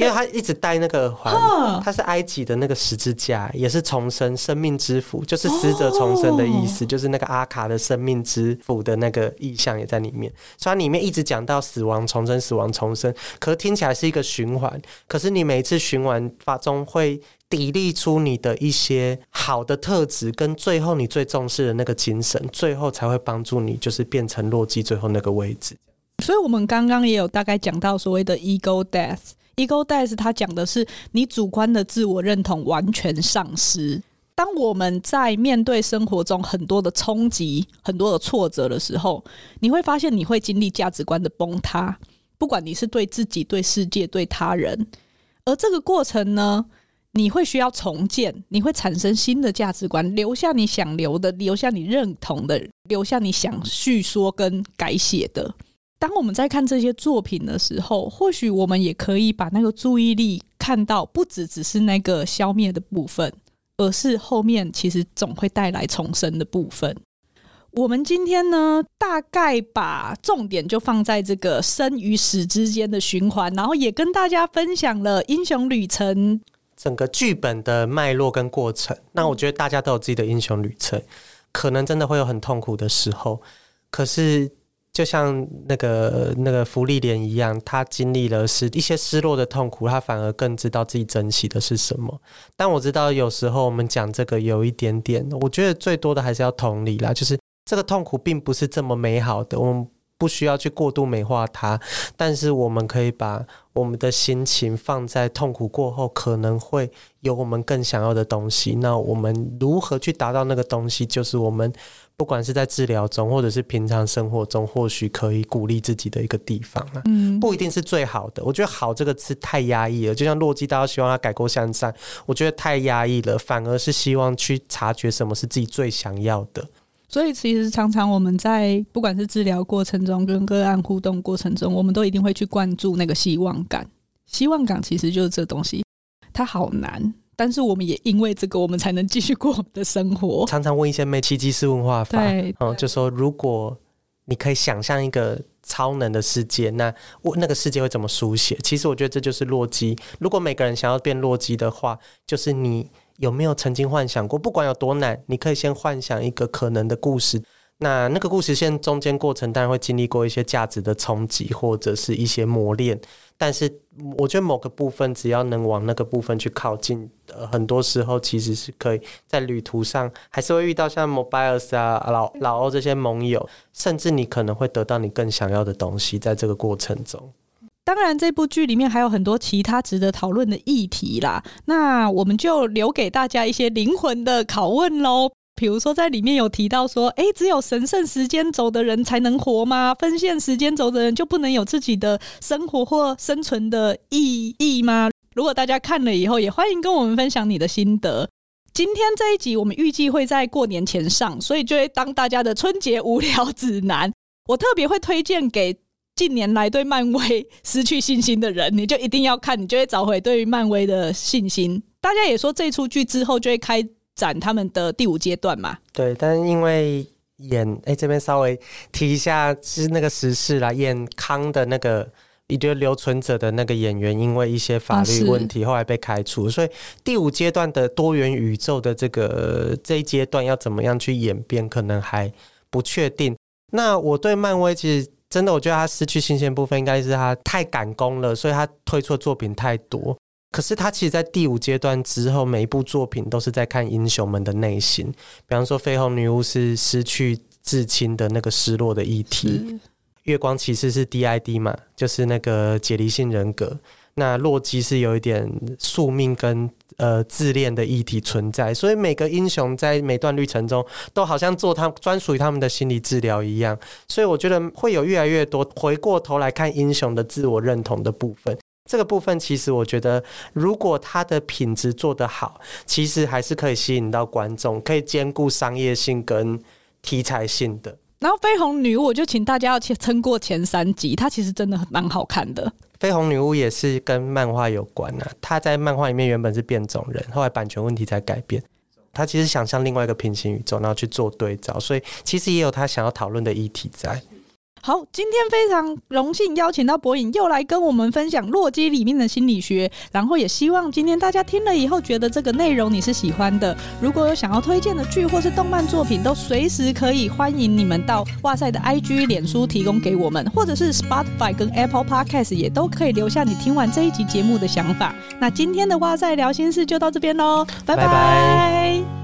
Speaker 2: 因为他一直戴那个耳环，他是埃及的那个十字架，也是重生生命之符，就是死者重生的意思，就是那个阿卡的生命之符的那个意象也在里面，所以它里面一直讲到死亡重生，死亡重生，可是听起来是一个循环，可是你每一次循环法中会。砥砺出你的一些好的特质，跟最后你最重视的那个精神，最后才会帮助你，就是变成洛基最后那个位置。
Speaker 1: 所以，我们刚刚也有大概讲到所谓的 ego death。Ego death，它讲的是你主观的自我认同完全丧失。当我们在面对生活中很多的冲击、很多的挫折的时候，你会发现你会经历价值观的崩塌，不管你是对自己、对世界、对他人。而这个过程呢，你会需要重建，你会产生新的价值观，留下你想留的，留下你认同的，留下你想叙说跟改写的。当我们在看这些作品的时候，或许我们也可以把那个注意力看到，不只只是那个消灭的部分，而是后面其实总会带来重生的部分。我们今天呢，大概把重点就放在这个生与死之间的循环，然后也跟大家分享了英雄旅程。
Speaker 2: 整个剧本的脉络跟过程，那我觉得大家都有自己的英雄旅程，可能真的会有很痛苦的时候。可是，就像那个那个芙莉莲一样，他经历了是一些失落的痛苦，他反而更知道自己珍惜的是什么。但我知道有时候我们讲这个有一点点，我觉得最多的还是要同理啦，就是这个痛苦并不是这么美好的，我们不需要去过度美化它，但是我们可以把。我们的心情放在痛苦过后，可能会有我们更想要的东西。那我们如何去达到那个东西？就是我们不管是在治疗中，或者是平常生活中，或许可以鼓励自己的一个地方啊。嗯，不一定是最好的。我觉得“好”这个词太压抑了，就像洛基，大家希望他改过向善，我觉得太压抑了，反而是希望去察觉什么是自己最想要的。
Speaker 1: 所以，其实常常我们在不管是治疗过程中，跟个案互动过程中，我们都一定会去关注那个希望感。希望感其实就是这东西，它好难，但是我们也因为这个，我们才能继续过我们的生活。
Speaker 2: 常常问一些梅奇基斯问话法，对，嗯，就说如果你可以想象一个超能的世界，那我那个世界会怎么书写？其实我觉得这就是洛基。如果每个人想要变洛基的话，就是你。有没有曾经幻想过？不管有多难，你可以先幻想一个可能的故事。那那个故事线中间过程当然会经历过一些价值的冲击，或者是一些磨练。但是我觉得某个部分只要能往那个部分去靠近，呃，很多时候其实是可以在旅途上还是会遇到像 Mobius 啊、老老欧这些盟友，甚至你可能会得到你更想要的东西，在这个过程中。
Speaker 1: 当然，这部剧里面还有很多其他值得讨论的议题啦。那我们就留给大家一些灵魂的拷问喽。比如说在里面有提到说，哎，只有神圣时间轴的人才能活吗？分线时间轴的人就不能有自己的生活或生存的意义吗？如果大家看了以后，也欢迎跟我们分享你的心得。今天这一集我们预计会在过年前上，所以就会当大家的春节无聊指南。我特别会推荐给近年来对漫威失去信心的人，你就一定要看，你就会找回对于漫威的信心。大家也说这出剧之后就会开展他们的第五阶段嘛？
Speaker 2: 对，但是因为演哎、欸、这边稍微提一下是那个时事啦，演康的那个。一对留存者的那个演员，因为一些法律问题，后来被开除。所以第五阶段的多元宇宙的这个这一阶段要怎么样去演变，可能还不确定。那我对漫威其实真的，我觉得他失去新鲜部分，应该是他太赶工了，所以他推出的作品太多。可是他其实，在第五阶段之后，每一部作品都是在看英雄们的内心。比方说，绯红女巫是失去至亲的那个失落的议题。月光骑士是 DID 嘛，就是那个解离性人格。那洛基是有一点宿命跟呃自恋的议题存在，所以每个英雄在每段旅程中都好像做他专属于他们的心理治疗一样。所以我觉得会有越来越多回过头来看英雄的自我认同的部分。这个部分其实我觉得，如果它的品质做得好，其实还是可以吸引到观众，可以兼顾商业性跟题材性的。
Speaker 1: 然后绯红女巫，我就请大家要撑过前三集，它其实真的蛮好看的。
Speaker 2: 绯红女巫也是跟漫画有关啊，她在漫画里面原本是变种人，后来版权问题才改变。她其实想象另外一个平行宇宙，然后去做对照，所以其实也有她想要讨论的议题在。
Speaker 1: 好，今天非常荣幸邀请到博颖又来跟我们分享《洛基》里面的心理学，然后也希望今天大家听了以后觉得这个内容你是喜欢的。如果有想要推荐的剧或是动漫作品，都随时可以欢迎你们到哇塞的 IG、脸书提供给我们，或者是 Spotify 跟 Apple Podcast 也都可以留下你听完这一集节目的想法。那今天的哇塞聊心事就到这边喽，拜拜。